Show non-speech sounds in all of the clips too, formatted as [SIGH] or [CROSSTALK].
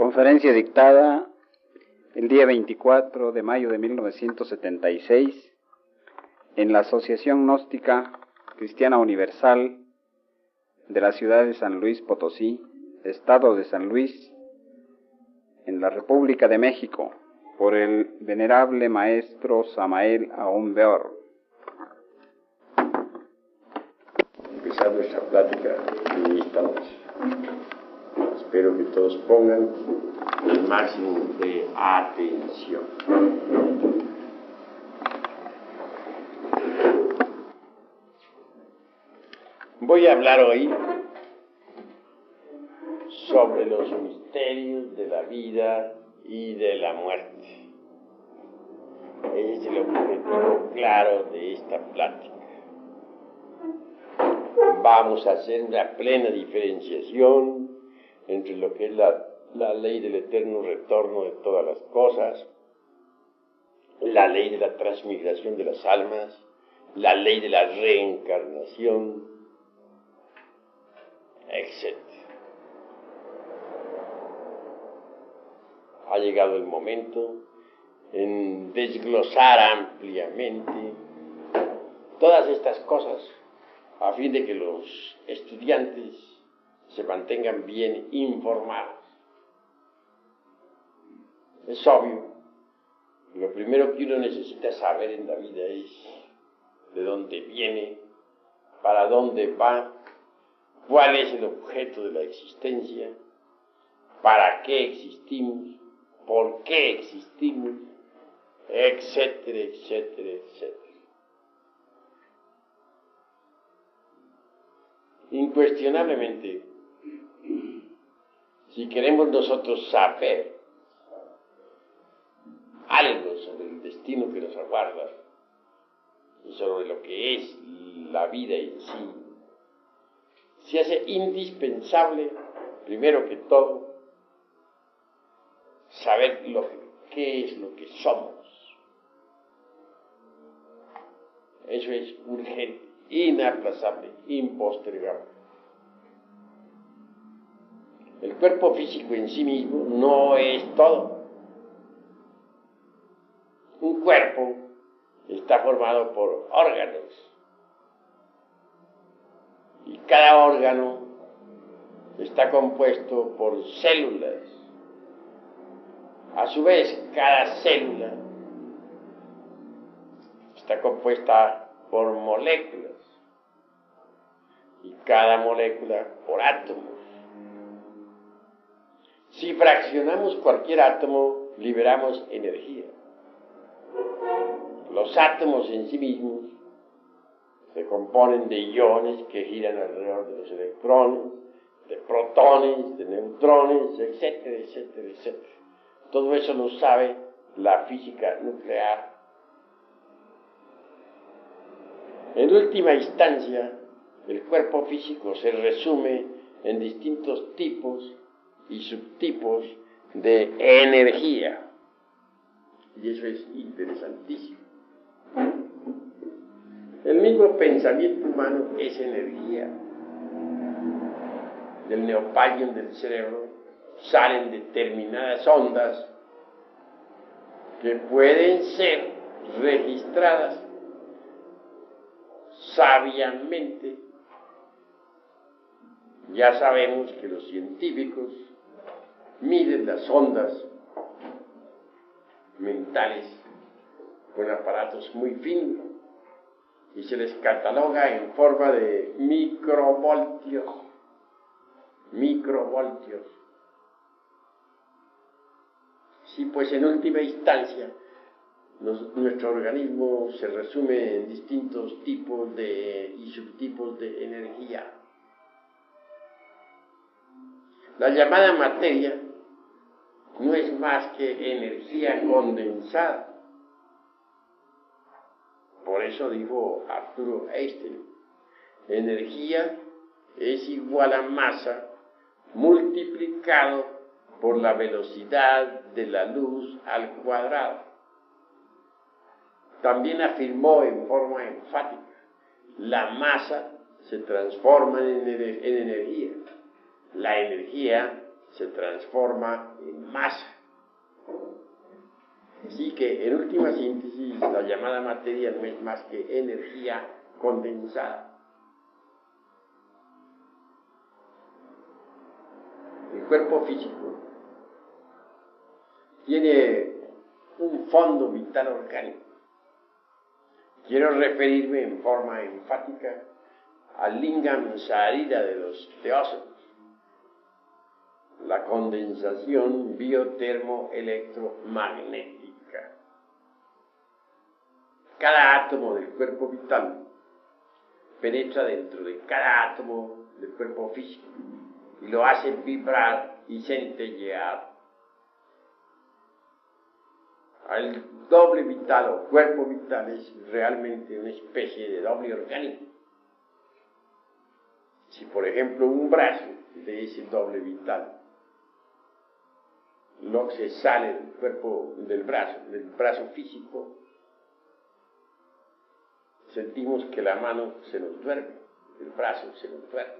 Conferencia dictada el día 24 de mayo de 1976 en la Asociación Gnóstica Cristiana Universal de la ciudad de San Luis Potosí, Estado de San Luis, en la República de México, por el venerable maestro Samael Aumbeor. Empezar nuestra plática. Espero que todos pongan el máximo de atención. Voy a hablar hoy sobre los misterios de la vida y de la muerte. Ese es el objetivo claro de esta plática. Vamos a hacer una plena diferenciación entre lo que es la, la ley del eterno retorno de todas las cosas, la ley de la transmigración de las almas, la ley de la reencarnación, etc. Ha llegado el momento en desglosar ampliamente todas estas cosas a fin de que los estudiantes se mantengan bien informados. Es obvio, lo primero que uno necesita saber en la vida es de dónde viene, para dónde va, cuál es el objeto de la existencia, para qué existimos, por qué existimos, etcétera, etcétera, etcétera. Incuestionablemente, si queremos nosotros saber algo sobre el destino que nos aguarda y sobre lo que es la vida en sí, se hace indispensable, primero que todo, saber lo qué es lo que somos. Eso es urgente, inaplazable, impostergable. El cuerpo físico en sí mismo no es todo. Un cuerpo está formado por órganos y cada órgano está compuesto por células. A su vez, cada célula está compuesta por moléculas y cada molécula por átomos. Si fraccionamos cualquier átomo, liberamos energía. Los átomos en sí mismos se componen de iones que giran alrededor de los electrones, de protones, de neutrones, etcétera, etcétera, etcétera. Todo eso lo sabe la física nuclear. En última instancia, el cuerpo físico se resume en distintos tipos y subtipos de energía. Y eso es interesantísimo. El mismo pensamiento humano es energía. Del neopalium del cerebro salen determinadas ondas que pueden ser registradas sabiamente. Ya sabemos que los científicos miden las ondas mentales con aparatos muy finos y se les cataloga en forma de microvoltios, microvoltios. Sí, pues en última instancia nuestro organismo se resume en distintos tipos de, y subtipos de energía. La llamada materia no es más que energía condensada. Por eso dijo Arturo Einstein, energía es igual a masa multiplicado por la velocidad de la luz al cuadrado. También afirmó en forma enfática, la masa se transforma en, energía, la energía se transforma en masa. Así que en última síntesis, la llamada materia no es más que energía condensada. El cuerpo físico tiene un fondo vital orgánico. Quiero referirme en forma enfática al lingam sarira de los teósofos, la condensación biotermoelectromagnética. Cada átomo del cuerpo vital penetra dentro de cada átomo del cuerpo físico y lo hace vibrar y centellear. El doble vital o cuerpo vital es realmente una especie de doble orgánico. Si por ejemplo un brazo de ese doble vital no se sale del cuerpo del brazo, del brazo físico, sentimos que la mano se nos duerme, el brazo se nos duerme.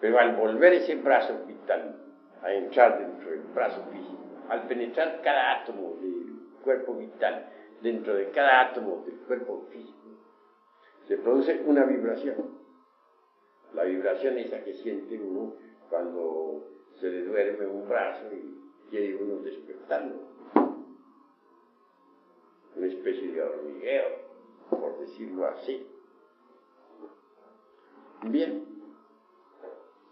Pero al volver ese brazo vital a entrar dentro del brazo físico, al penetrar cada átomo del cuerpo vital dentro de cada átomo del cuerpo físico, se produce una vibración. La vibración esa que siente uno cuando se le duerme un brazo y quiere uno despertarlo. Una especie de hormigueo, por decirlo así. Bien,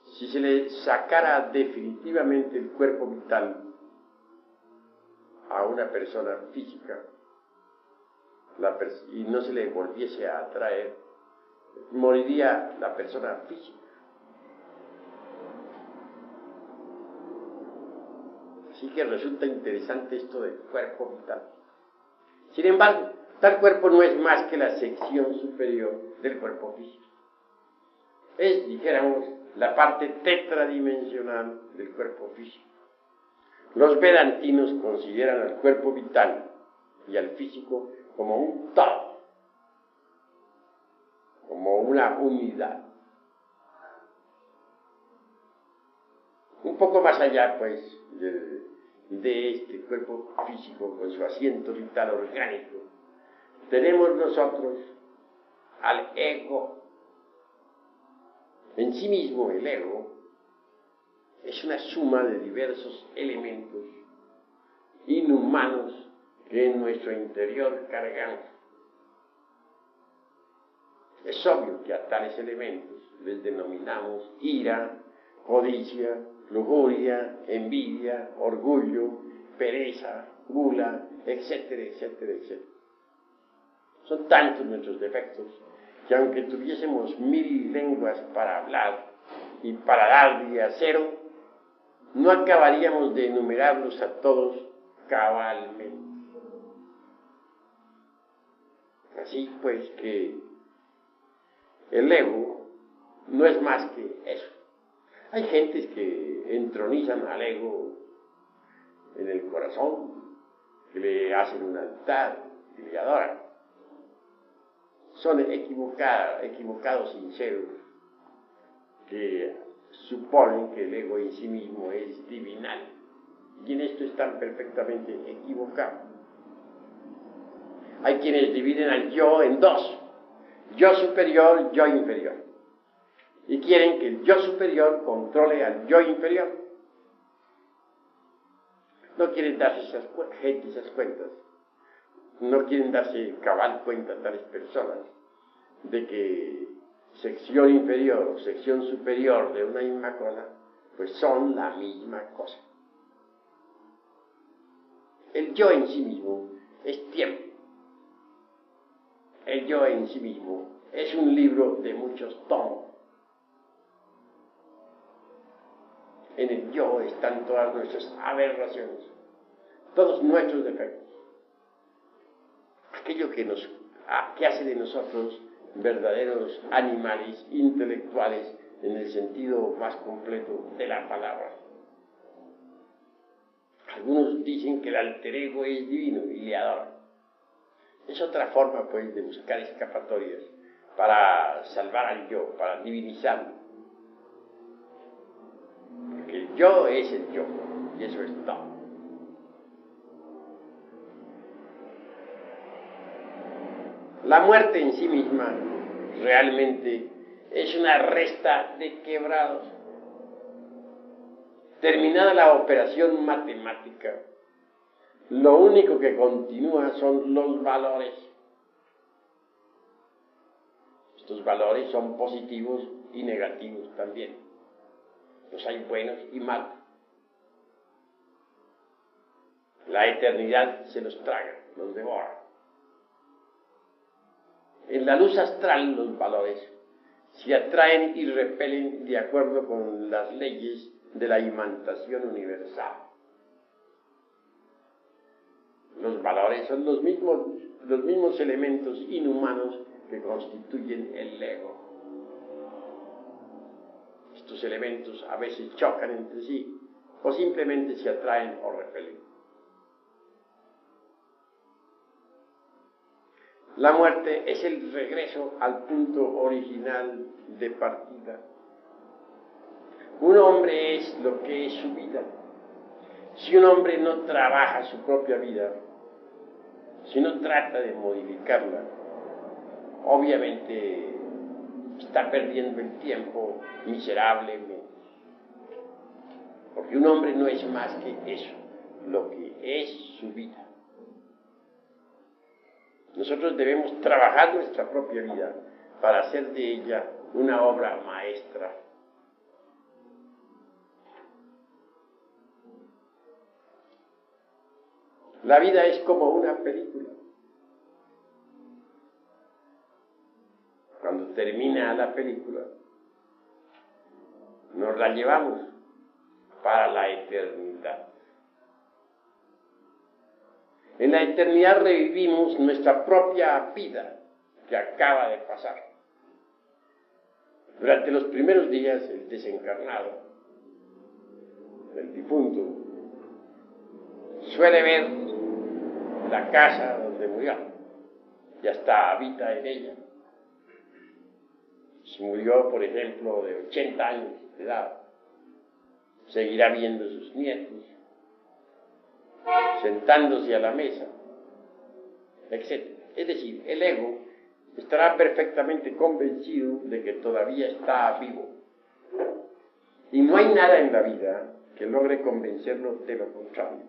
si se le sacara definitivamente el cuerpo vital a una persona física y no se le volviese a atraer, moriría la persona física. Así que resulta interesante esto del cuerpo vital. Sin embargo, tal cuerpo no es más que la sección superior del cuerpo físico. Es, dijéramos, la parte tetradimensional del cuerpo físico. Los vedantinos consideran al cuerpo vital y al físico como un todo, como una unidad. Un poco más allá, pues, de, de este cuerpo físico con su asiento vital orgánico, tenemos nosotros al ego en sí mismo el ego es una suma de diversos elementos inhumanos que en nuestro interior cargamos. Es obvio que a tales elementos les denominamos ira, codicia, lujuria, envidia, orgullo, pereza, gula, etcétera, etcétera, etcétera. Son tantos nuestros defectos que aunque tuviésemos mil lenguas para hablar y para dar día cero, no acabaríamos de enumerarlos a todos cabalmente. Así pues que el ego no es más que eso. Hay gentes que entronizan al ego en el corazón, que le hacen un altar y le adoran son equivocados, equivocados sinceros que suponen que el ego en sí mismo es divinal. Y en esto están perfectamente equivocados. Hay quienes dividen al yo en dos, yo superior, yo inferior. Y quieren que el yo superior controle al yo inferior. No quieren darse esas, gente esas cuentas no quieren darse cabal cuenta tales personas de que sección inferior o sección superior de una misma cosa, pues son la misma cosa. El yo en sí mismo es tiempo. El yo en sí mismo es un libro de muchos tomos. En el yo están todas nuestras aberraciones, todos nuestros defectos aquello que, nos, hace de nosotros verdaderos animales intelectuales en el sentido más completo de la palabra. Algunos dicen que el alter ego es divino y le adoran. Es otra forma, pues, de buscar escapatorias para salvar al yo, para divinizarlo. Yo es el yo, y eso es todo. La muerte en sí misma realmente es una resta de quebrados. Terminada la operación matemática, lo único que continúa son los valores. Estos valores son positivos y negativos también. Los hay buenos y malos. La eternidad se los traga, los devora. En la luz astral los valores se atraen y repelen de acuerdo con las leyes de la imantación universal. Los valores son los mismos, los mismos elementos inhumanos que constituyen el ego. Estos elementos a veces chocan entre sí o simplemente se atraen o repelen. La muerte es el regreso al punto original de partida. Un hombre es lo que es su vida. Si un hombre no trabaja su propia vida, si no trata de modificarla, obviamente está perdiendo el tiempo miserablemente. Porque un hombre no es más que eso, lo que es su vida. Nosotros debemos trabajar nuestra propia vida para hacer de ella una obra maestra. La vida es como una película. Cuando termina la película, nos la llevamos para la eternidad. En la eternidad revivimos nuestra propia vida que acaba de pasar. Durante los primeros días, el desencarnado, el difunto, suele ver la casa donde murió y hasta habita en ella. Si murió, por ejemplo, de 80 años de edad, seguirá viendo sus nietos, sentándose a la mesa, etc. Es decir, el ego estará perfectamente convencido de que todavía está vivo. Y no hay nada en la vida que logre convencerlo de lo contrario.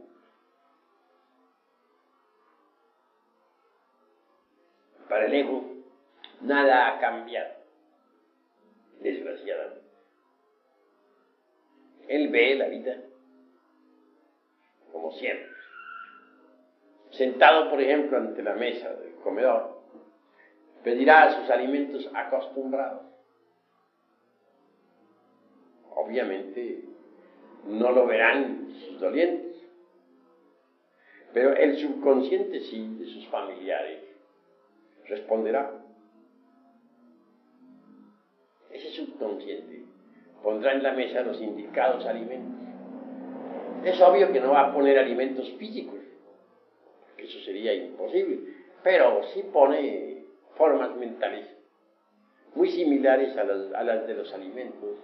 Para el ego, nada ha cambiado, desgraciadamente. Él ve la vida como siempre. Sentado, por ejemplo, ante la mesa del comedor, pedirá sus alimentos acostumbrados. Obviamente no lo verán sus dolientes, pero el subconsciente sí de sus familiares responderá. Subconsciente pondrá en la mesa los indicados alimentos es obvio que no va a poner alimentos físicos, eso sería imposible, pero sí pone formas mentales muy similares a las, a las de los alimentos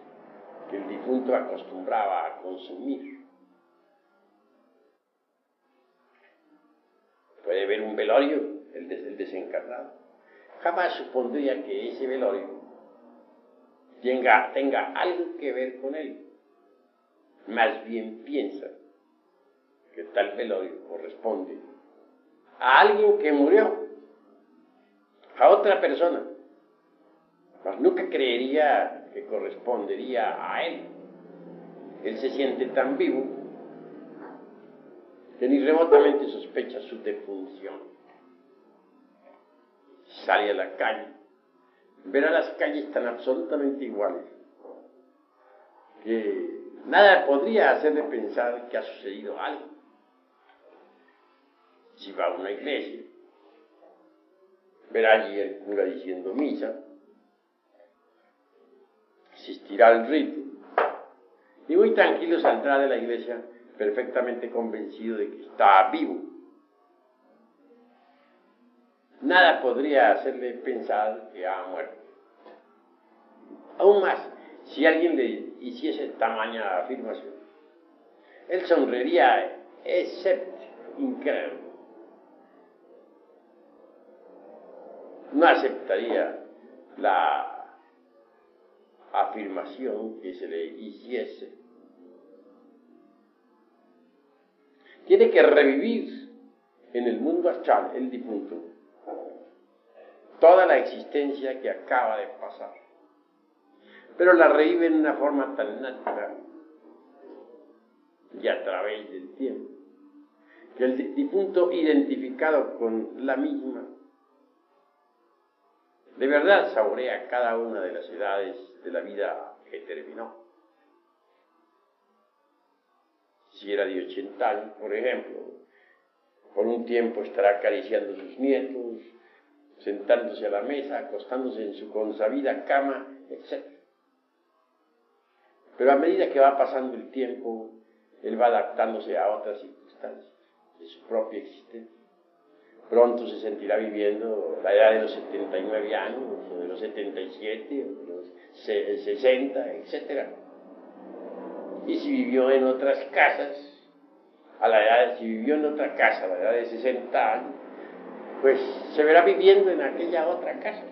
que el difunto acostumbraba a consumir. Puede ver un velorio, el, del desencarnado. Jamás supondría que ese velorio tenga, tenga algo que ver con él más bien piensa que tal velorio corresponde a alguien que murió, a otra persona, mas nunca creería que correspondería a él. Él se siente tan vivo que ni remotamente sospecha su defunción. Sale a la calle, verá las calles tan absolutamente iguales que Nada podría hacerle pensar que ha sucedido algo. Si va a una iglesia, verá allí el cura diciendo misa, asistirá al rito y muy tranquilo saldrá de la iglesia perfectamente convencido de que está vivo. Nada podría hacerle pensar que ha muerto. Aún más, si alguien le hiciese tamaña afirmación, él sonreiría, excepto incrédulo. No aceptaría la afirmación que se le hiciese. Tiene que revivir en el mundo astral el difunto toda la existencia que acaba de pasar. Pero la revive en una forma tan natural y a través del tiempo, que el difunto identificado con la misma, de verdad saborea cada una de las edades de la vida que terminó. Si era de 80 años, por ejemplo, por un tiempo estará acariciando a sus nietos, sentándose a la mesa, acostándose en su consabida cama, etc. Pero a medida que va pasando el tiempo, él va adaptándose a otras circunstancias de su propia existencia. Pronto se sentirá viviendo la edad de los 79 años, o de los 77, o de los 60, etc. Y si vivió en otras casas, a la edad, si vivió en otra casa a la edad de 60 años, pues se verá viviendo en aquella otra casa.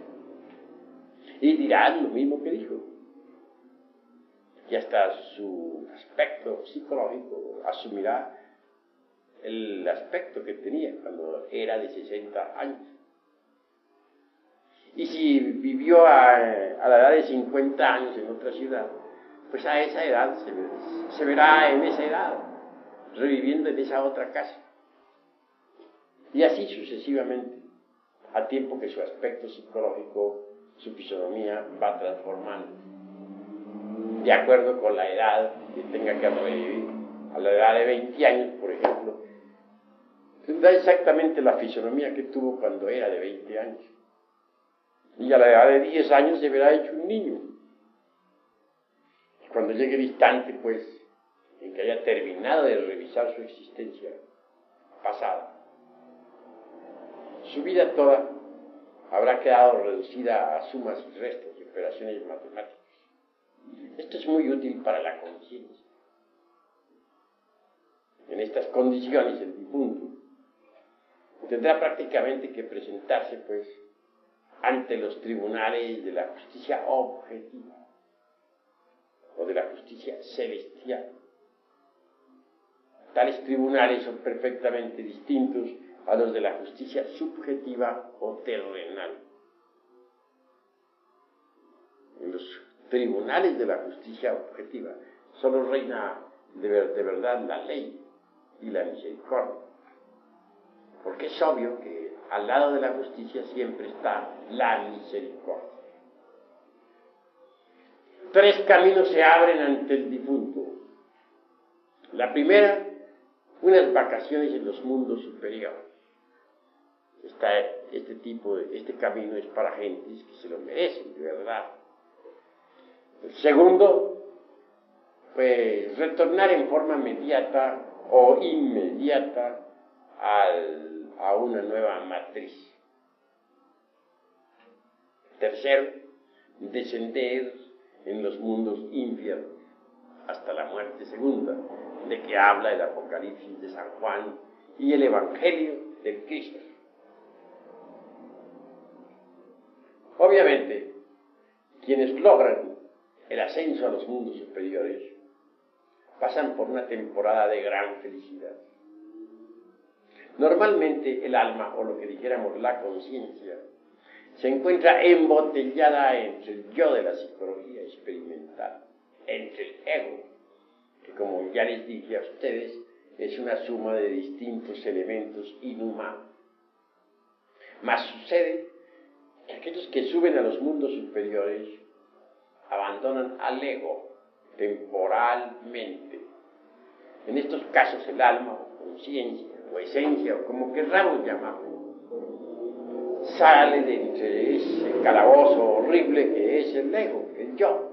Y dirá lo mismo que dijo. Y hasta su aspecto psicológico asumirá el aspecto que tenía cuando era de 60 años. Y si vivió a, a la edad de 50 años en otra ciudad, pues a esa edad se, se verá en esa edad, reviviendo en esa otra casa. Y así sucesivamente, a tiempo que su aspecto psicológico, su fisonomía va transformando, de acuerdo con la edad que tenga que revivir. A la edad de 20 años, por ejemplo, tendrá exactamente la fisonomía que tuvo cuando era de 20 años. Y a la edad de 10 años se verá hecho un niño. Cuando llegue el instante, pues, en que haya terminado de revisar su existencia pasada, su vida toda habrá quedado reducida a sumas y restos y operaciones matemáticas. Esto es muy útil para la conciencia. En estas condiciones el difunto tendrá prácticamente que presentarse pues ante los tribunales de la justicia objetiva o de la justicia celestial. Tales tribunales son perfectamente distintos a los de la justicia subjetiva o terrenal. En los tribunales de la justicia objetiva solo reina de, de verdad la ley y la misericordia. Porque es obvio que al lado de la justicia siempre está la misericordia. Tres caminos se abren ante el difunto. La primera, unas vacaciones en los mundos superiores este tipo, este camino es para gentes que se lo merecen, de verdad. El segundo, pues retornar en forma inmediata o inmediata a una nueva matriz. Tercero, descender en los mundos infiernos hasta la muerte segunda, de que habla el Apocalipsis de San Juan y el Evangelio del Cristo. Obviamente, quienes logran el ascenso a los mundos superiores pasan por una temporada de gran felicidad. Normalmente el alma, o lo que dijéramos la conciencia, se encuentra embotellada entre el yo de la psicología experimental, entre el ego, que como ya les dije a ustedes, es una suma de distintos elementos inhumanos. Más sucede aquellos que suben a los mundos superiores abandonan al ego temporalmente. En estos casos el alma o conciencia o esencia o como querramos llamarlo sale de entre ese calabozo horrible que es el ego, el yo,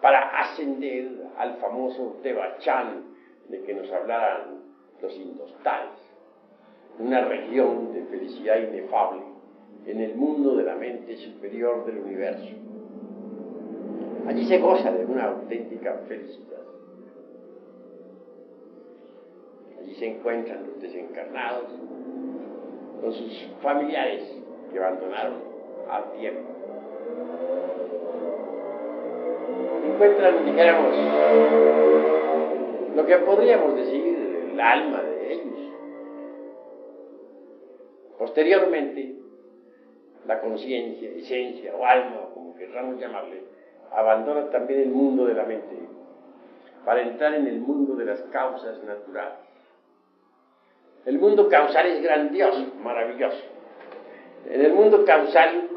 para ascender al famoso Tebachán de que nos hablaran los indostales una región de felicidad inefable en el mundo de la mente superior del universo. Allí se goza de una auténtica felicidad. se encuentran los desencarnados con sus familiares que abandonaron al tiempo. Encuentran, dijéramos, lo que podríamos decir el alma Posteriormente, la conciencia, esencia o alma, como querramos llamarle, abandona también el mundo de la mente para entrar en el mundo de las causas naturales. El mundo causal es grandioso, maravilloso. En el mundo causal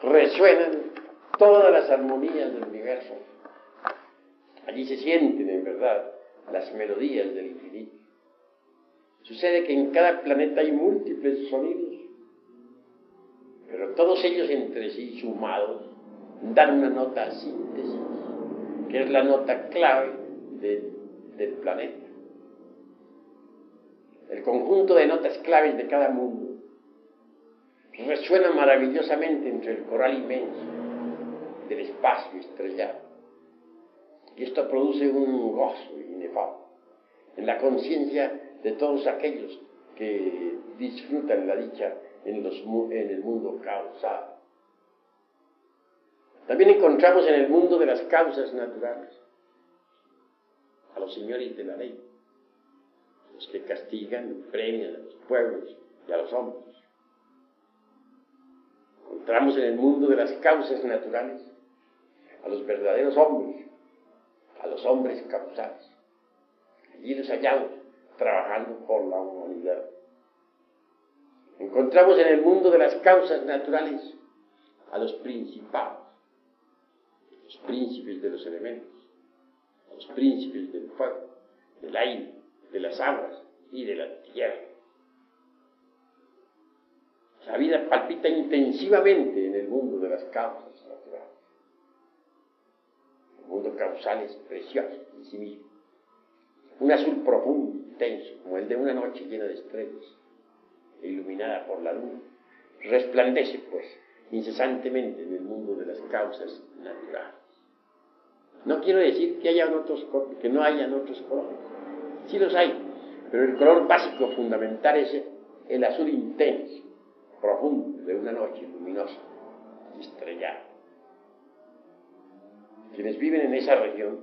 resuenan todas las armonías del universo. Allí se sienten, en verdad, las melodías del infinito. Sucede que en cada planeta hay múltiples sonidos, pero todos ellos entre sí sumados dan una nota síntesis, que es la nota clave del planeta. El conjunto de notas claves de cada mundo resuena maravillosamente entre el coral inmenso del espacio estrellado. Y esto produce un gozo inefable en la conciencia de todos aquellos que disfrutan la dicha en, los, en el mundo causal. También encontramos en el mundo de las causas naturales a los señores de la ley, los que castigan premian a los pueblos y a los hombres. Encontramos en el mundo de las causas naturales a los verdaderos hombres, a los hombres causales. Allí los hallamos trabajando por la humanidad. Encontramos en el mundo de las causas naturales a los principados, los príncipes de los elementos, los príncipes del fuego, del aire, de las aguas y de la tierra. La vida palpita intensivamente en el mundo de las causas naturales. El mundo causal es precioso en sí mismo. Un azul profundo, intenso, como el de una noche llena de estrellas, e iluminada por la luna. Resplandece, pues, incesantemente en el mundo de las causas naturales. No quiero decir que, haya otros, que no hayan otros colores. Sí los hay, pero el color básico fundamental es el azul intenso profundo de una noche luminosa estrellada. Quienes viven en esa región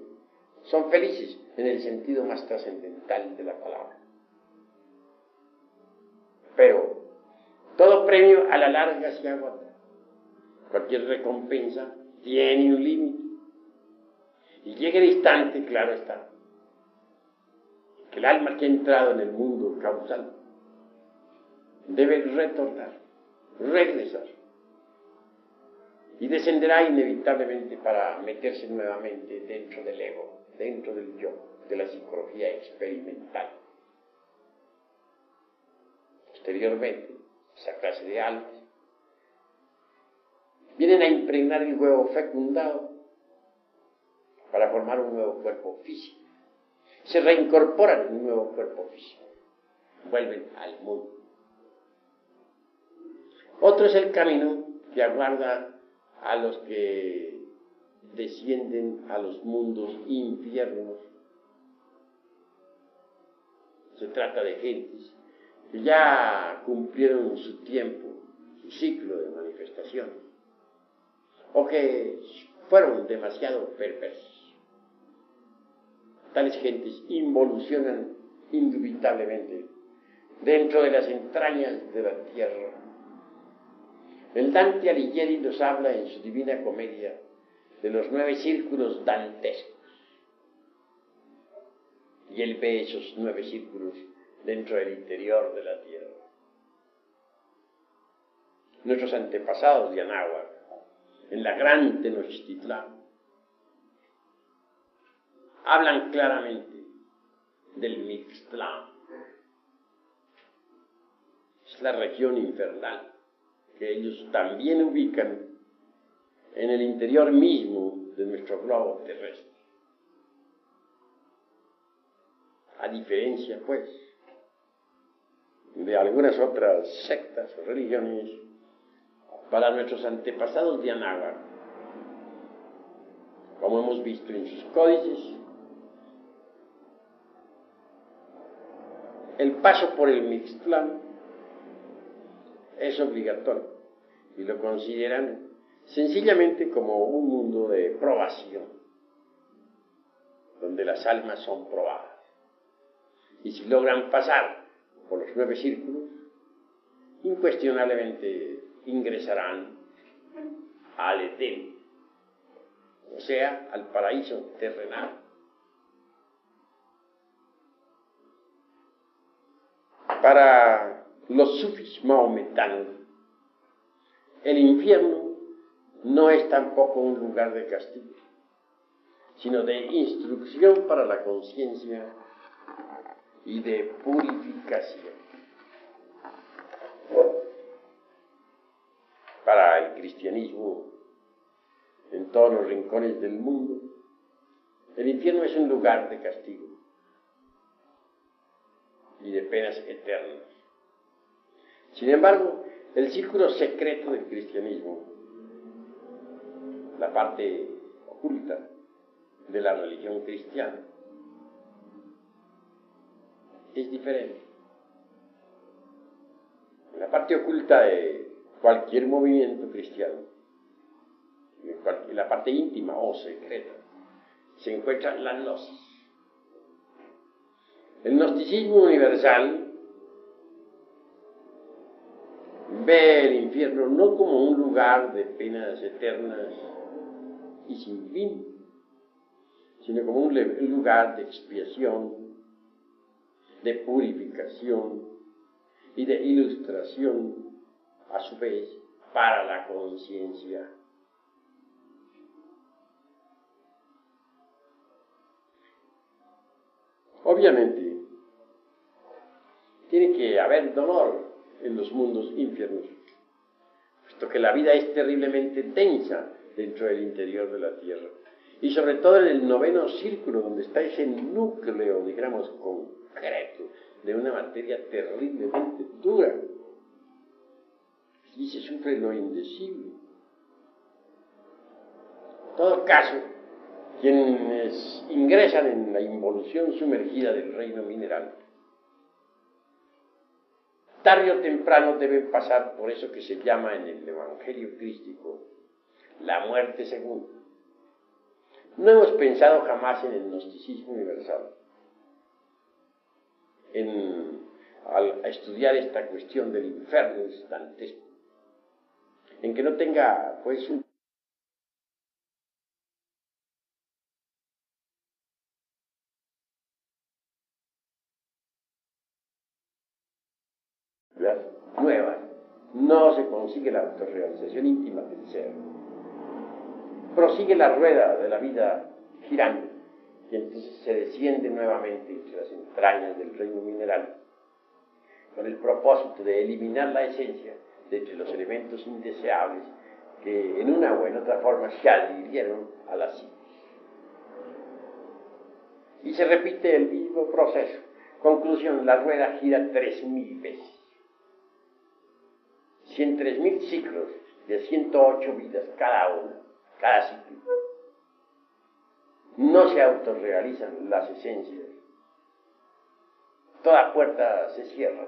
son felices en el sentido más trascendental de la palabra. Pero todo premio a la larga se agota. Cualquier recompensa tiene un límite. Y llega el instante, claro está, que el alma que ha entrado en el mundo causal debe retornar regresar. Y descenderá inevitablemente para meterse nuevamente dentro del ego, dentro del yo, de la psicología experimental. Posteriormente, esa clase de almas vienen a impregnar el huevo fecundado para formar un nuevo cuerpo físico. Se reincorporan en un nuevo cuerpo físico. Vuelven al mundo. Otro es el camino que aguarda a los que descienden a los mundos infiernos. Se trata de gentes que ya cumplieron su tiempo, su ciclo de manifestación, o que fueron demasiado perversos. Tales gentes involucionan indubitablemente dentro de las entrañas de la tierra el Dante Alighieri nos habla en su Divina Comedia de los nueve círculos dantescos. Y él ve esos nueve círculos dentro del interior de la tierra. Nuestros antepasados de Anáhuac, en la gran Tenochtitlán, hablan claramente del Mixtlán. Es la región infernal que ellos también ubican en el interior mismo de nuestro globo terrestre. A diferencia, pues, de algunas otras sectas o religiones, para nuestros antepasados de Anáhuac, como hemos visto en sus códices, el paso por el Mixtlán es obligatorio y lo consideran sencillamente como un mundo de probación, donde las almas son probadas. Y si logran pasar por los nueve círculos, incuestionablemente ingresarán al Edén, o sea, al paraíso terrenal. Para los sufis maometanos, el infierno no es tampoco un lugar de castigo, sino de instrucción para la conciencia y de purificación. Para el cristianismo, en todos los rincones del mundo, el infierno es un lugar de castigo y de penas eternas. Sin embargo, el círculo secreto del cristianismo, la parte oculta de la religión cristiana, es diferente. En la parte oculta de cualquier movimiento cristiano, en la parte íntima o secreta, se encuentran las gnosis. El gnosticismo universal ve el infierno no como un lugar de penas eternas y sin fin, sino como un lugar de expiación, de purificación y de ilustración, a su vez, para la conciencia. Obviamente, tiene que haber dolor en los mundos infiernos, puesto que la vida es terriblemente densa dentro del interior de la tierra. Y sobre todo en el noveno círculo, donde está ese núcleo, digamos, concreto, de una materia terriblemente dura. Y se sufre lo indecible. En todo caso, quienes ingresan en la involución sumergida del reino mineral, tarde o temprano deben pasar por eso que se llama en el Evangelio crístico la muerte segunda. No hemos pensado jamás en el gnosticismo universal, en, al estudiar esta cuestión del infierno dantesco, en que no tenga pues un nuevas, no se consigue la autorrealización íntima del ser. Prosigue la rueda de la vida girando y entonces se desciende nuevamente entre las entrañas del reino mineral con el propósito de eliminar la esencia de entre los elementos indeseables que en una o en otra forma se adhirieron a la psiquis. Y se repite el mismo proceso. Conclusión, la rueda gira tres mil veces mil ciclos de 108 vidas cada uno, cada ciclo. No se autorrealizan las esencias. Toda puerta se cierra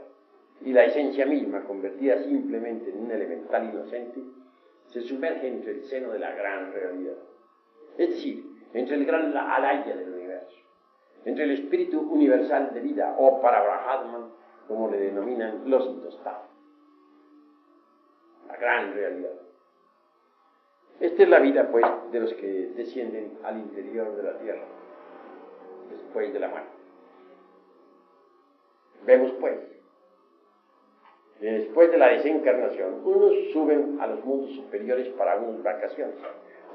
y la esencia misma, convertida simplemente en un elemental inocente, se sumerge entre el seno de la gran realidad. Es decir, entre el gran alaya del universo, entre el espíritu universal de vida, o para Brahman, como le denominan los intostados la gran realidad. Esta es la vida, pues, de los que descienden al interior de la tierra, después de la muerte. Vemos, pues, después de la desencarnación, unos suben a los mundos superiores para unas vacaciones,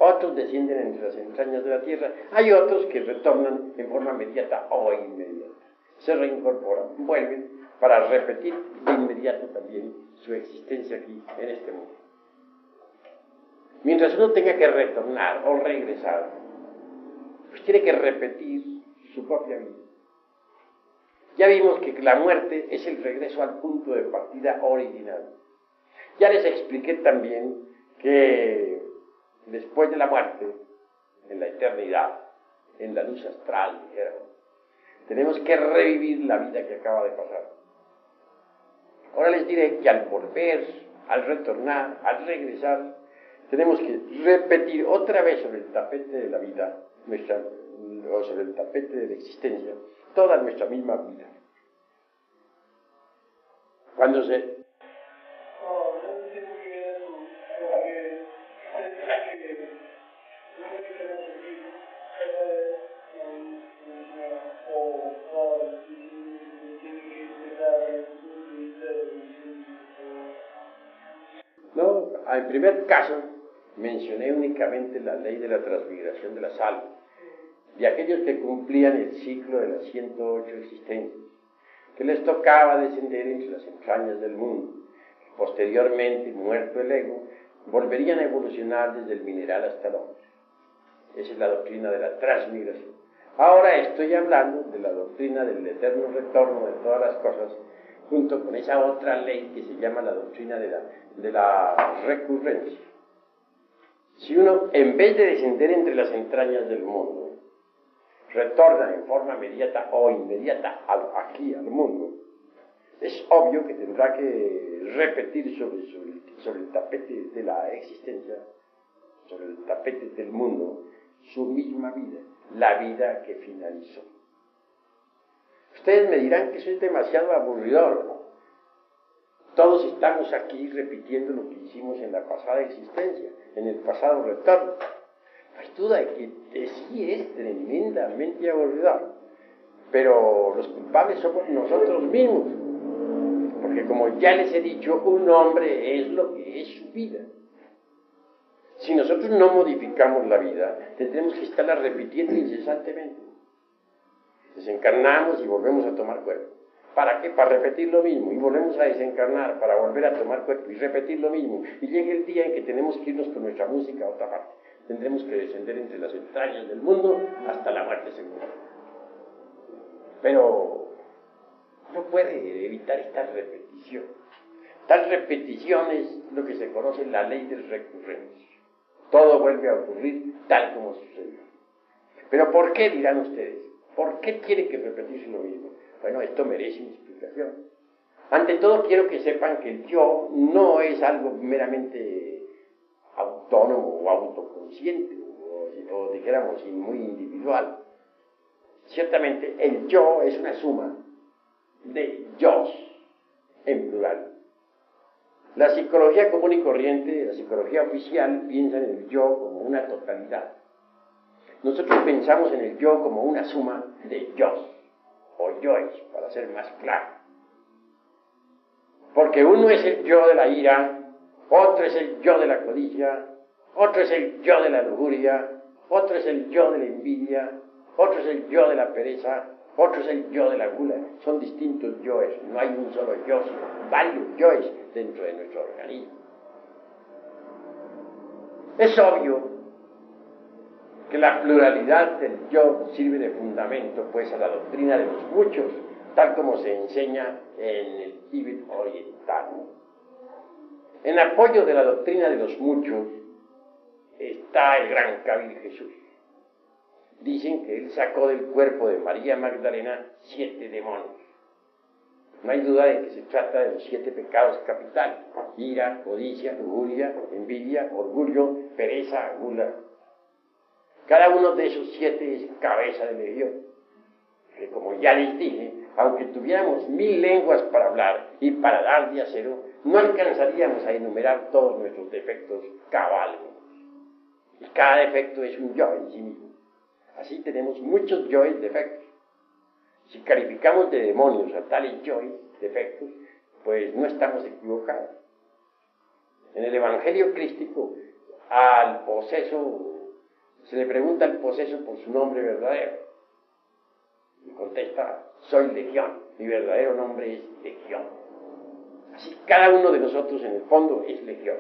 otros descienden entre las entrañas de la tierra, hay otros que retornan en forma inmediata o inmediata, se reincorporan, vuelven para repetir de inmediato también su existencia aquí en este mundo. Mientras uno tenga que retornar o regresar, pues tiene que repetir su propia vida. Ya vimos que la muerte es el regreso al punto de partida original. Ya les expliqué también que después de la muerte, en la eternidad, en la luz astral, Tenemos que revivir la vida que acaba de pasar. Ahora les diré que al volver, al retornar, al regresar, tenemos que repetir otra vez sobre el tapete de la vida, nuestra, o sobre el tapete de la existencia, toda nuestra misma vida. Cuando se No, en primer caso mencioné únicamente la ley de la transmigración de la sal, de aquellos que cumplían el ciclo de las 108 existencias, que les tocaba descender entre las entrañas del mundo. Posteriormente, muerto el ego, volverían a evolucionar desde el mineral hasta el hombre. Esa es la doctrina de la transmigración. Ahora estoy hablando de la doctrina del eterno retorno de todas las cosas, junto con esa otra ley que se llama la doctrina de la, de la recurrencia. Si uno, en vez de descender entre las entrañas del mundo, retorna en forma inmediata o inmediata aquí al mundo, es obvio que tendrá que repetir sobre, sobre, el tapete de la existencia, sobre el tapete del mundo, su misma vida, la vida que finalizó. Ustedes me dirán que eso es demasiado aburridor. Todos estamos aquí repitiendo lo que hicimos en la pasada existencia, en el pasado retorno. No hay duda de que sí es tremendamente aburridor. Pero los culpables somos nosotros mismos. Porque como ya les he dicho, un hombre es lo que es su vida. Si nosotros no modificamos la vida, tendremos que estarla repitiendo incesantemente. Desencarnamos y volvemos a tomar cuerpo. ¿Para qué? Para repetir lo mismo. Y volvemos a desencarnar para volver a tomar cuerpo y repetir lo mismo. Y llega el día en que tenemos que irnos con nuestra música a otra parte. Tendremos que descender entre las entrañas del mundo hasta la muerte segura. Pero no puede evitar esta repetición. Tal repetición es lo que se conoce la ley del recurrencia. Todo vuelve a ocurrir tal como sucedió. Pero ¿por qué dirán ustedes? ¿Por qué tiene que repetirse lo mismo? Bueno, esto merece una explicación. Ante todo quiero que sepan que el yo no es algo meramente autónomo o autoconsciente, o, dijéramos muy individual. Ciertamente el yo es una suma de yo en plural. La psicología común y corriente, la psicología oficial, piensa en el yo como una totalidad. Nosotros pensamos en el yo como una suma de yo o yoes, para ser más claro. Porque uno es el yo de la ira, otro es el yo de la codicia, otro es el yo de la lujuria, otro es el yo de la envidia, otro es el yo de la pereza, otro es el yo de la gula. Son distintos yoes, no hay un solo yo, sino varios yoes dentro de nuestro organismo. Es obvio que la pluralidad del yo sirve de fundamento pues a la doctrina de los muchos, tal como se enseña en el Tíbet oriental. En apoyo de la doctrina de los muchos está el gran Kabir Jesús. Dicen que él sacó del cuerpo de María Magdalena siete demonios. No hay duda de que se trata de los siete pecados capitales: ira, codicia, lujuria, envidia, orgullo, pereza, gula, cada uno de esos siete es cabeza de legión. Que como ya les dije, aunque tuviéramos mil lenguas para hablar y para dar de acero, no alcanzaríamos a enumerar todos nuestros defectos cabalmente. Y cada defecto es un yo en sí mismo. Así tenemos muchos yoes defectos. Si calificamos de demonios a tales yoes defectos, pues no estamos equivocados. En el Evangelio crístico, al poseso se le pregunta al poseso por su nombre verdadero. Y contesta, soy legión, mi verdadero nombre es legión. Así cada uno de nosotros en el fondo es legión.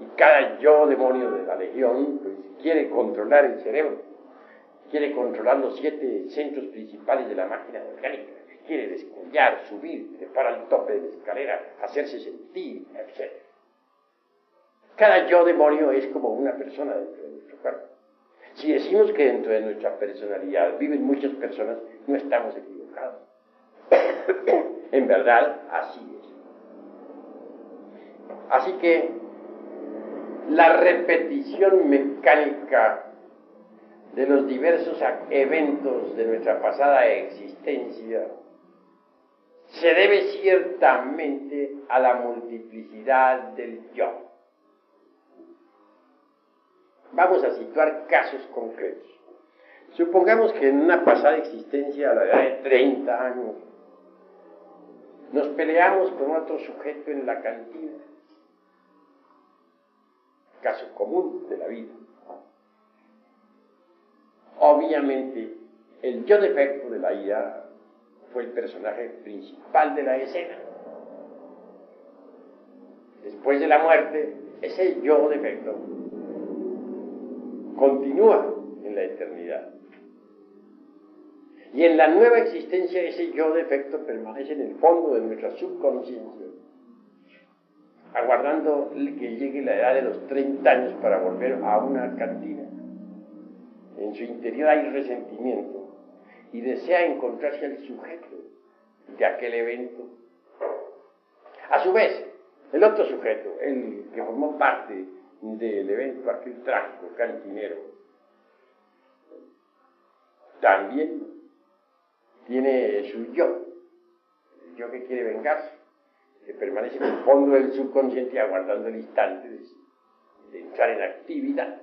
Y cada yo demonio de la legión pues, quiere controlar el cerebro, quiere controlar los siete centros principales de la máquina orgánica, quiere descollar, subir, trepar al tope de la escalera, hacerse sentir, etc. Cada yo demonio es como una persona dentro de nuestro cuerpo. Si decimos que dentro de nuestra personalidad viven muchas personas, no estamos equivocados. [COUGHS] en verdad, así es. Así que la repetición mecánica de los diversos eventos de nuestra pasada existencia se debe ciertamente a la multiplicidad del yo. Vamos a situar casos concretos. Supongamos que en una pasada existencia a la edad de 30 años nos peleamos con otro sujeto en la cantina. Caso común de la vida. Obviamente, el yo defecto de la ira fue el personaje principal de la escena. Después de la muerte, ese yo defecto continúa en la eternidad. Y en la nueva existencia ese yo defecto permanece en el fondo de nuestra subconsciencia, aguardando que llegue la edad de los 30 años para volver a una cantina. En su interior hay resentimiento y desea encontrarse al sujeto de aquel evento. A su vez, el otro sujeto, el que formó parte del evento, aquel trágico cantinero, también tiene su yo, el yo que quiere vengarse, que permanece en el fondo del subconsciente aguardando el instante de, entrar en actividad.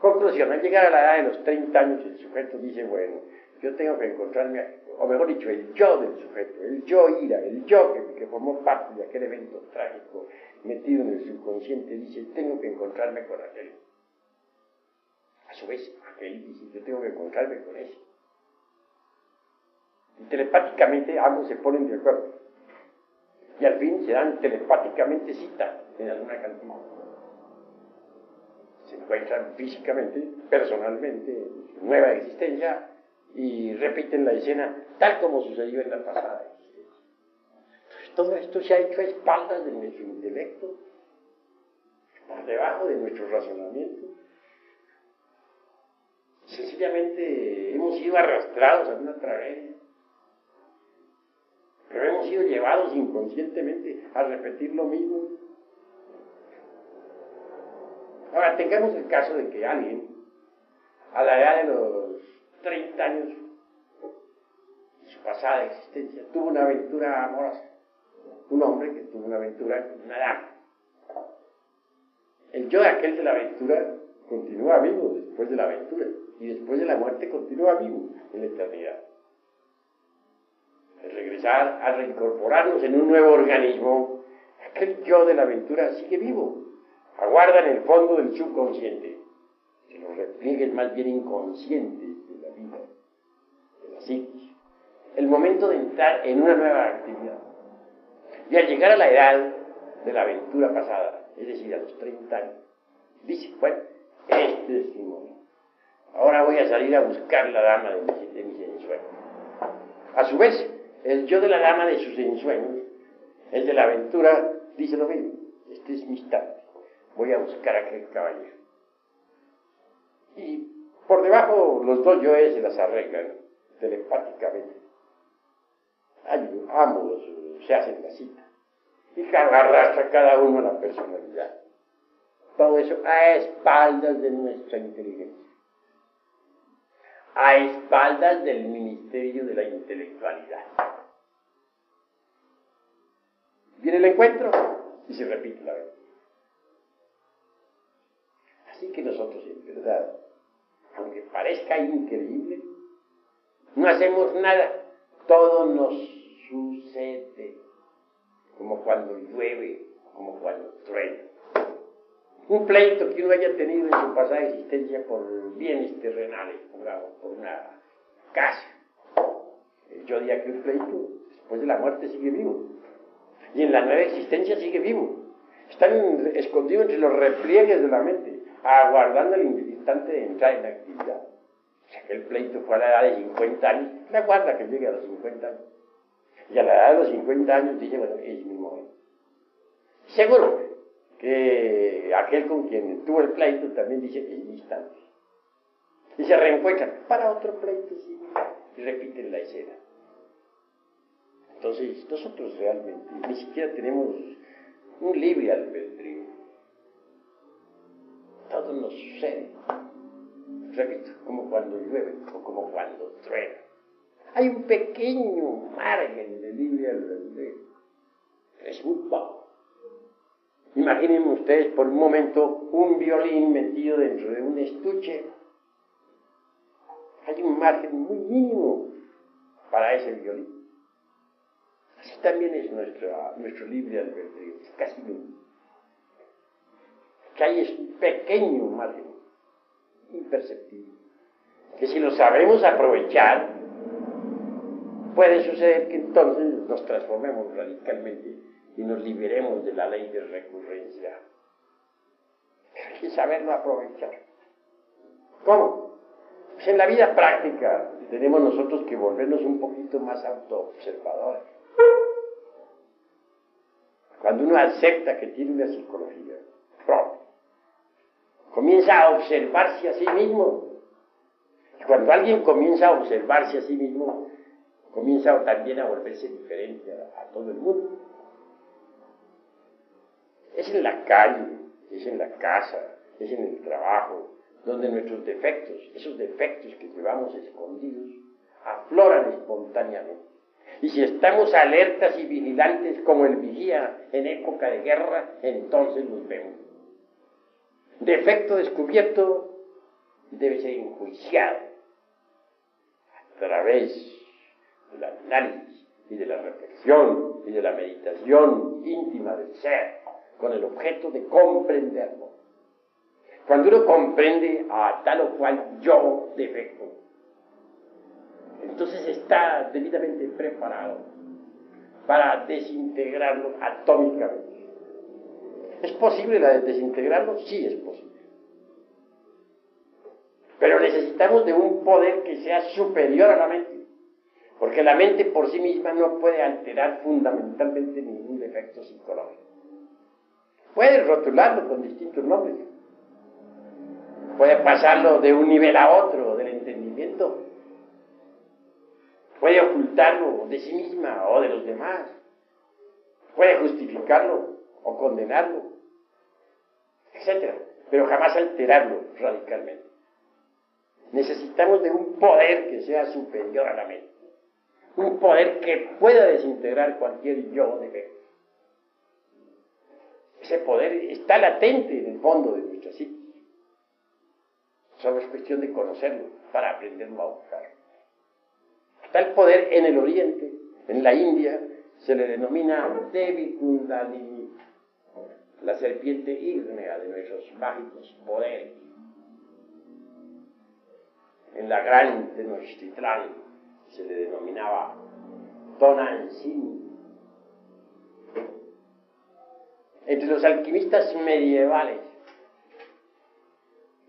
Conclusión, al llegar a la edad de los 30 años el sujeto dice, bueno, yo tengo que encontrarme, o mejor dicho, el yo del sujeto, el yo ira, el yo que, que formó parte de aquel evento trágico metido en el subconsciente, dice, tengo que encontrarme con aquel. A su vez, aquel dice, yo tengo que encontrarme con ese. Y telepáticamente ambos se ponen de acuerdo. Y al fin se dan telepáticamente cita en alguna cantina. Se encuentran físicamente, personalmente, en su nueva existencia y repiten la escena tal como sucedió en la pasada todo esto se ha hecho a espaldas de nuestro intelecto, por debajo de nuestro razonamiento. Sencillamente hemos sido arrastrados a una tragedia pero hemos sido llevados inconscientemente a repetir lo mismo. Ahora, tengamos el caso de que alguien, a la edad de los 30 años. De su pasada existencia, tuvo una aventura amorosa. Un hombre que tuvo una aventura con una dama. El yo de aquel de la aventura continúa vivo después de la aventura. Y después de la muerte continúa vivo en la eternidad. Regresar, a reincorporarnos en un nuevo organismo, aquel yo de la aventura sigue vivo, aguarda en el fondo del subconsciente, que los repliegues más bien inconscientes el momento de entrar en una nueva actividad. Y al llegar a la edad de la aventura pasada, es decir, a los 30 años, dice, bueno, este es mi momento. Ahora voy a salir a buscar la dama de mis, de mis ensueños. A su vez, el yo de la dama de sus ensueños, el de la aventura, dice lo mismo. Este es mi instante. Voy a buscar a aquel caballero. Y por debajo los dos yoes se las arreglan telepáticamente. ambos se hacen la cita. Y arrastra cada uno la personalidad. Todo eso a espaldas de nuestra inteligencia. A espaldas del ministerio de la intelectualidad. Viene el encuentro y se repite la vez. Así que nosotros, en verdad, aunque parezca increíble, no hacemos nada. Todo nos sucede, como cuando llueve, como cuando truena. Un pleito que uno haya tenido en su pasada existencia por bienes terrenales, por una casa. Yo diría que un pleito, después de la muerte, sigue vivo y en la nueva existencia sigue vivo. Están escondidos entre los repliegues de la mente, aguardando el instante de entrar en la actividad. Aquel pleito fue a la edad de 50 años, le aguarda que llegue a los 50 años. Y a la edad de los 50 años dice, bueno, es mi momento. Seguro que aquel con quien tuvo el pleito también dice, es mi. Y se reencuentran para otro pleito y repiten la escena. Entonces, nosotros realmente ni siquiera tenemos un libre albedrío. Todo nos sucede. Como cuando llueve o como cuando truena. Hay un pequeño margen de libre albedrío. Es muy bajo. Imaginen ustedes por un momento un violín metido dentro de un estuche. Hay un margen muy mínimo para ese violín. Así también es nuestro libre albedrío, casi nulo. Que hay es un pequeño margen, imperceptible, que si lo sabemos aprovechar, puede suceder que entonces nos transformemos radicalmente y nos liberemos de la ley de recurrencia. hay que saberlo aprovechar. ¿Cómo? Pues en la vida práctica tenemos nosotros que volvernos un poquito más autoobservadores. Cuando uno acepta que tiene una psicología comienza a observarse a sí mismo. Y cuando alguien comienza a observarse a sí mismo, comienza también a volverse diferente a todo el mundo. Es en la calle, es en la casa, es en el trabajo, donde nuestros defectos, esos defectos que llevamos escondidos, afloran espontáneamente. Y si estamos alertas y vigilantes como el vigía en época de guerra, entonces los vemos. Defecto descubierto debe ser enjuiciado a través del análisis y de la reflexión y de la meditación íntima del ser con el objeto de comprenderlo. Cuando uno comprende a tal o cual yo defecto, entonces está debidamente preparado para desintegrarlo atómicamente. ¿Es posible la de desintegrarlo? Sí es posible. Pero necesitamos de un poder que sea superior a la mente, porque la mente por sí misma no puede alterar fundamentalmente ningún defecto psicológico. Puede rotularlo con distintos nombres. Puede pasarlo de un nivel a otro del entendimiento. Puede ocultarlo de sí misma o de los demás. Puede justificarlo o condenarlo, etc. Pero jamás alterarlo radicalmente. Necesitamos de un poder que sea superior a la mente. Un poder que pueda desintegrar cualquier yo defecto. Ese poder está latente en el fondo de nuestra psique. Solo es cuestión de conocerlo para aprenderlo a buscar. El poder en el oriente, en la India, se le denomina Devi Kundalini, la serpiente ígnea de nuestros mágicos poderes. En la gran Tenochtitlán se le denominaba Tonantzin, entre los alquimistas medievales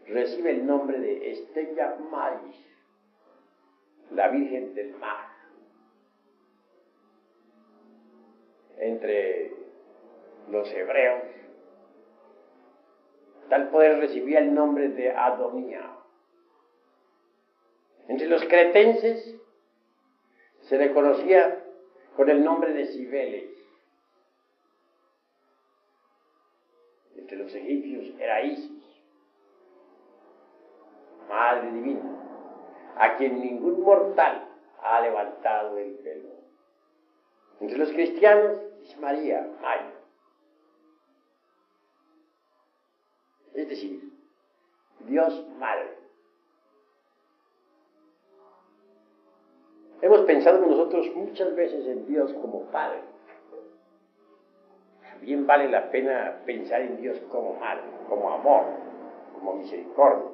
recibe el nombre de Estella Maris, la Virgen del Mar. Entre los hebreos, tal poder recibía el nombre de Adonía. Entre los cretenses se le conocía con el nombre de Cibeles. entre los egipcios era Isis, Madre Divina, a quien ningún mortal ha levantado el pelo. Entre los cristianos es María, Maya. Es decir, Dios Madre. Hemos pensado nosotros muchas veces en Dios como Padre bien vale la pena pensar en Dios como mal, como amor, como misericordia.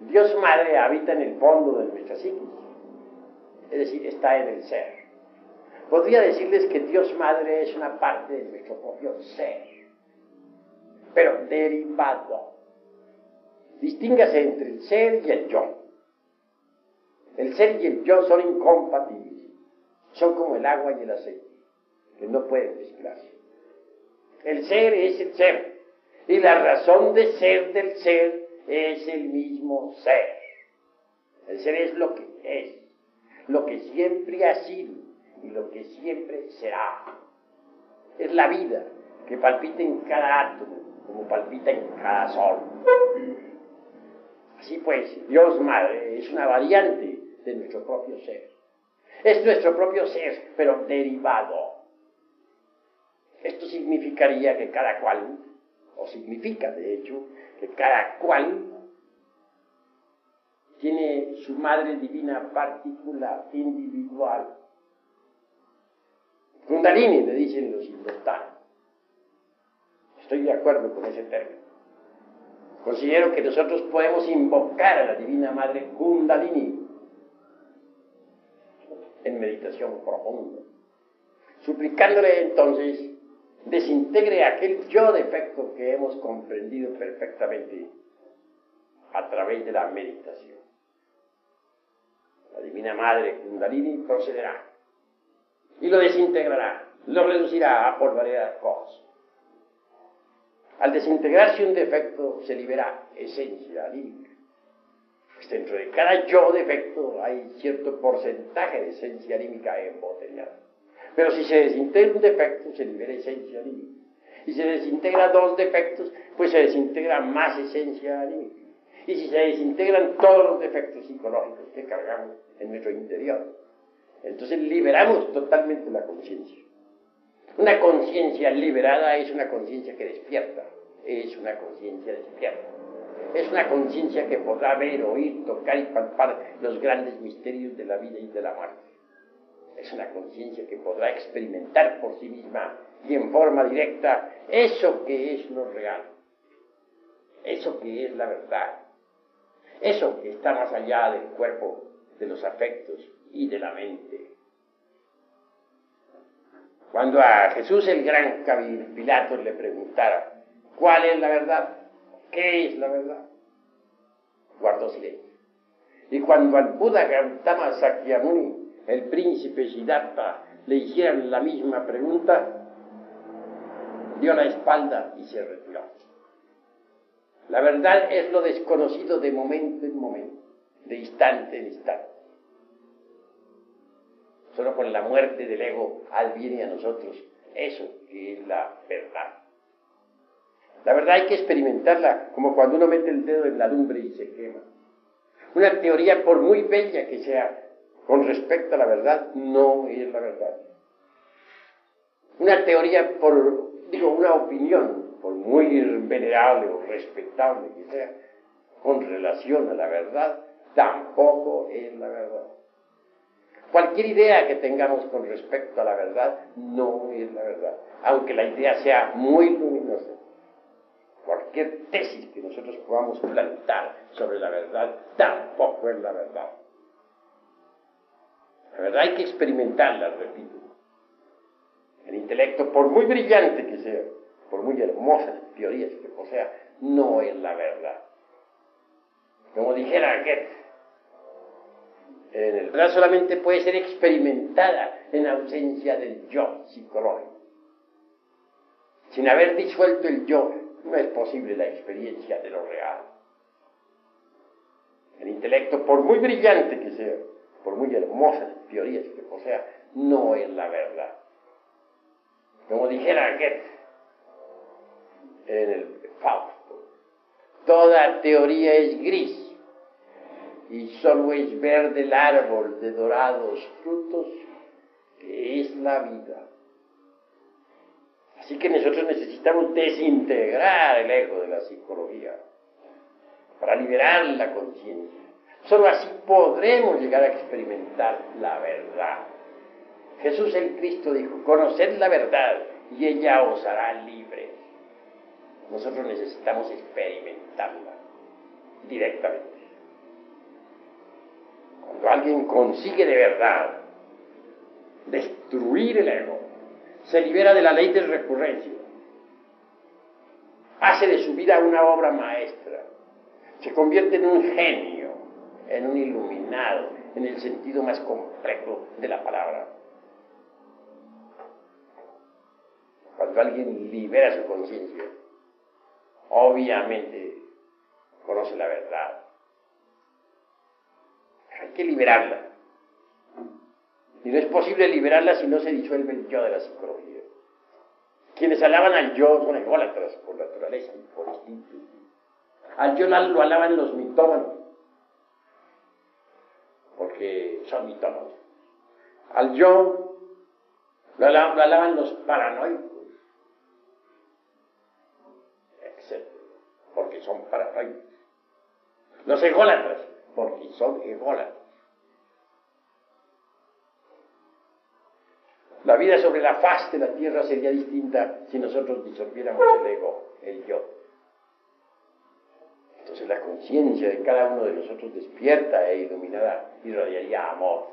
Dios Madre habita en el fondo de nuestra psiquis, es decir, está en el ser. Podría decirles que Dios Madre es una parte de nuestro propio ser, pero derivado. Distíngase entre el ser y el yo. El ser y el yo son incompatibles, son como el agua y el aceite que no pueden mezclarse. El ser es el ser. Y la razón de ser del ser es el mismo ser. El ser es lo que es, lo que siempre ha sido y lo que siempre será. Es la vida que palpita en cada átomo, como palpita en cada sol. Así pues, Dios Madre es una variante de nuestro propio ser. Es nuestro propio ser, pero derivado. Esto significaría que cada cual, o significa de hecho, que cada cual tiene su madre divina particular, individual. Kundalini, le dicen los indostanos. Estoy de acuerdo con ese término. Considero que nosotros podemos invocar a la Divina Madre Kundalini en meditación profunda, suplicándole entonces desintegre aquel yo defecto que hemos comprendido perfectamente a través de la meditación. La Divina Madre Kundalini procederá y lo desintegrará, lo reducirá a polvareda cosas. Al desintegrarse un defecto se libera esencia anímica. Pues dentro de cada yo defecto hay cierto porcentaje de esencia anímica embotellada. Pero si se desintegra un defecto, se libera esencia anímica. Y si se desintegra dos defectos, pues se desintegra más esencia anímica. Y si se desintegran todos los defectos psicológicos que cargamos en nuestro interior, entonces liberamos totalmente la conciencia. Una conciencia liberada es una conciencia que despierta, es una conciencia despierta. Es una conciencia que podrá ver, oír, tocar y palpar los grandes misterios de la vida y de la muerte. Es una conciencia que podrá experimentar por sí misma y en forma directa eso que es lo real, eso que es la verdad, eso que está más allá del cuerpo, de los afectos y de la mente. Cuando a Jesús el gran Pilato le preguntara, ¿cuál es la verdad? ¿Qué es la verdad? Guardó silencio. Y cuando al Buda Gautama Sakyamuni, el príncipe Siddhartha, le hicieran la misma pregunta, dio la espalda y se retiró. La verdad es lo desconocido de momento en momento, de instante en instante. Solo con la muerte del ego adviene a nosotros eso que es la verdad. La verdad hay que experimentarla como cuando uno mete el dedo en la lumbre y se quema. Una teoría, por muy bella que sea, con respecto a la verdad, no es la verdad. Una teoría, por, digo, una opinión, por muy venerable o respetable que sea, con relación a la verdad, tampoco es la verdad. Cualquier idea que tengamos con respecto a la verdad no es la verdad, aunque la idea sea muy luminosa. Cualquier tesis que nosotros podamos plantar sobre la verdad tampoco es la verdad. La verdad hay que experimentarla, repito. El intelecto, por muy brillante que sea, por muy hermosas teorías que posea, no es la verdad. Como dijera Goethe, en el verdad solamente puede ser experimentada en ausencia del yo psicológico. Sin haber disuelto el yo, no es posible la experiencia de lo real. El intelecto, por muy brillante que sea, por muy hermosas teorías que posea, no es la verdad. Como dijera Goethe en el Fausto, toda teoría es gris y solo es verde el árbol de dorados frutos que es la vida. Así que nosotros necesitamos desintegrar el ego de la psicología para liberar la conciencia. Solo así podremos llegar a experimentar la verdad. Jesús el Cristo dijo, conoced la verdad y ella os hará libres. Nosotros necesitamos experimentarla directamente. Cuando alguien consigue de verdad destruir el ego, se libera de la ley de recurrencia, hace de su vida una obra maestra, se convierte en un genio, en un iluminado, en el sentido más complejo de la palabra. Cuando alguien libera su conciencia, obviamente conoce la verdad. Hay que liberarla. Y no es posible liberarla si no se disuelve el yo de la psicología. Quienes alaban al yo son ególatras por naturaleza y por instinto. Al yo lo alaban los mitómanos, porque son mitómanos. Al yo lo alaban, los paranoicos, etc. Porque son paranoicos. Los ególatras, porque son ególatras. La vida sobre la faz de la tierra sería distinta si nosotros disolviéramos el ego, el yo. Entonces la conciencia de cada uno de nosotros despierta e iluminada irradiaría amor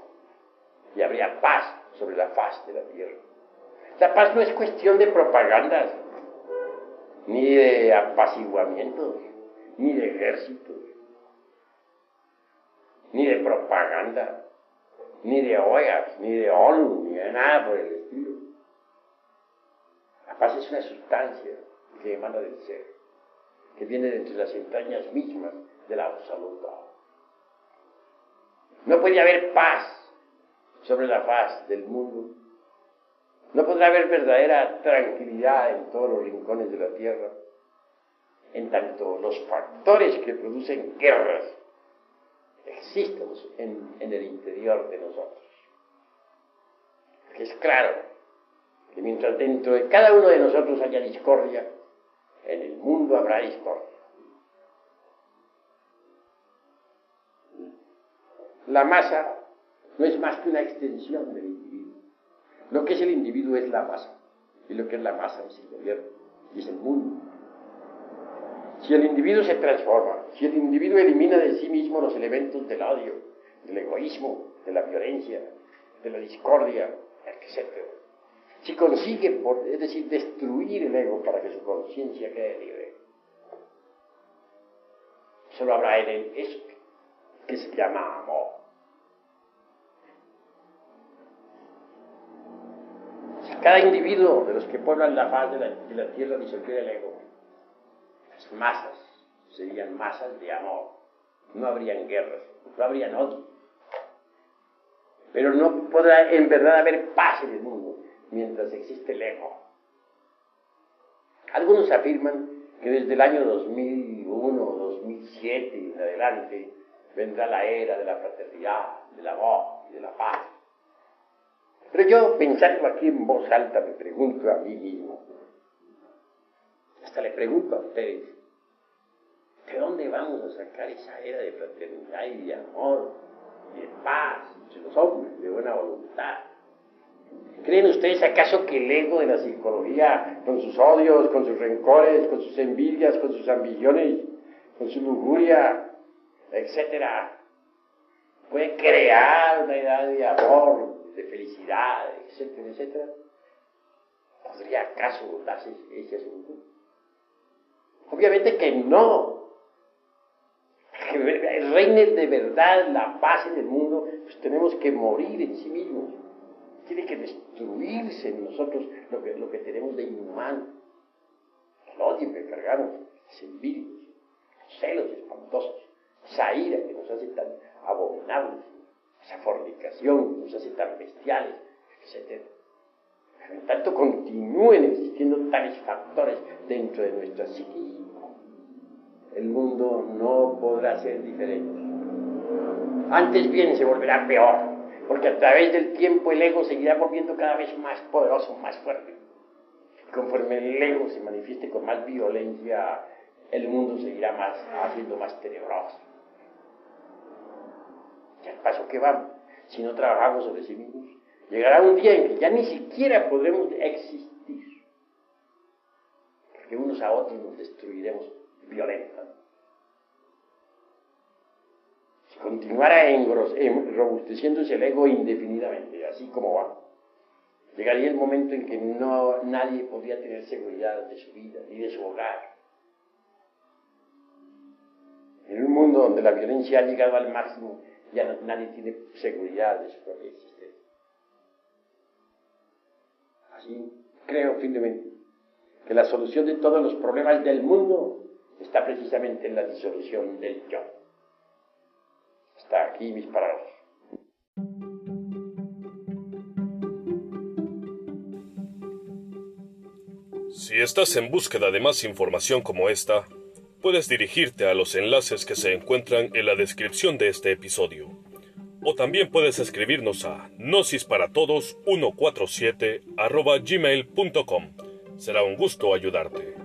y habría paz sobre la faz de la tierra. La paz no es cuestión de propagandas, ni de apaciguamientos, ni de ejércitos, ni de propaganda, ni de OEAS, ni de ONU, ni de nada por el estilo. La paz es una sustancia que emana del ser, que viene de entre las entrañas mismas de la absoluta. No puede haber paz sobre la faz del mundo. No podrá haber verdadera tranquilidad en todos los rincones de la tierra, en tanto los factores que producen guerras existen en, el interior de nosotros. es claro que mientras dentro de cada uno de nosotros haya discordia, en el mundo habrá discordia. La masa no es más que una extensión del individuo. Lo que es el individuo es la masa, y lo que es la masa es el gobierno, y es el mundo. Si el individuo se transforma, si el individuo elimina de sí mismo los elementos del odio, del egoísmo, de la violencia, de la discordia, etc. Si consigue, es decir, destruir el ego para que su conciencia quede libre, solo habrá en él eso que se llama amor. Si cada individuo de los que pueblan la faz de la, tierra disolviera el ego, las masas serían masas de amor. No habrían guerras, no habrían odio. Pero no podrá en verdad haber paz en el mundo mientras existe el ego. Algunos afirman que desde el año 2001 o 2007 y en adelante vendrá la era de la fraternidad, del amor y de la paz. Pero yo, pensando aquí en voz alta, me pregunto a mí mismo, hasta le pregunto a ustedes, ¿de dónde vamos a sacar esa era de fraternidad y de amor y de paz entre los hombres, de buena voluntad? ¿Creen ustedes acaso que el ego de la psicología, con sus odios, con sus rencores, con sus envidias, con sus ambiciones, con su lujuria, etcétera, puede crear una edad de amor, de felicidad, etcétera, etcétera? ¿Podría acaso darse ese asunto? Obviamente que no. Que reine de verdad la paz en el mundo, pues tenemos que morir en sí mismos. Tiene que destruirse en nosotros lo que, lo que tenemos de inhumano. El odio que cargamos, las envidias, los celos espantosos, esa ira que nos hace tan abominables, esa fornicación que nos hace tan bestiales, etc. En tanto continúen existiendo tales factores dentro de nuestra psiquis, el mundo no podrá ser diferente. Antes bien se volverá peor, porque a través del tiempo el ego seguirá volviendo cada vez más poderoso, más fuerte. Conforme el ego se manifieste con más violencia, el mundo seguirá más, haciendo más tenebroso. Y al paso que vamos, si no trabajamos sobre sí mismos, llegará un día en que ya ni siquiera podremos existir, porque unos a otros nos destruiremos violenta. Si continuara robusteciéndose el ego indefinidamente, así como va, llegaría el momento en que no, nadie podría tener seguridad de su vida ni de su hogar. En un mundo donde la violencia ha llegado al máximo, ya nadie tiene seguridad de su propia. Así creo firmemente que la solución de todos los problemas del mundo está precisamente en la disolución del yo. Hasta aquí mis palabras. Si estás en búsqueda de más información como esta, puedes dirigirte a los enlaces que se encuentran en la descripción de este episodio. O también puedes escribirnos a gnosisparaTodos147 gmail.com. Será un gusto ayudarte.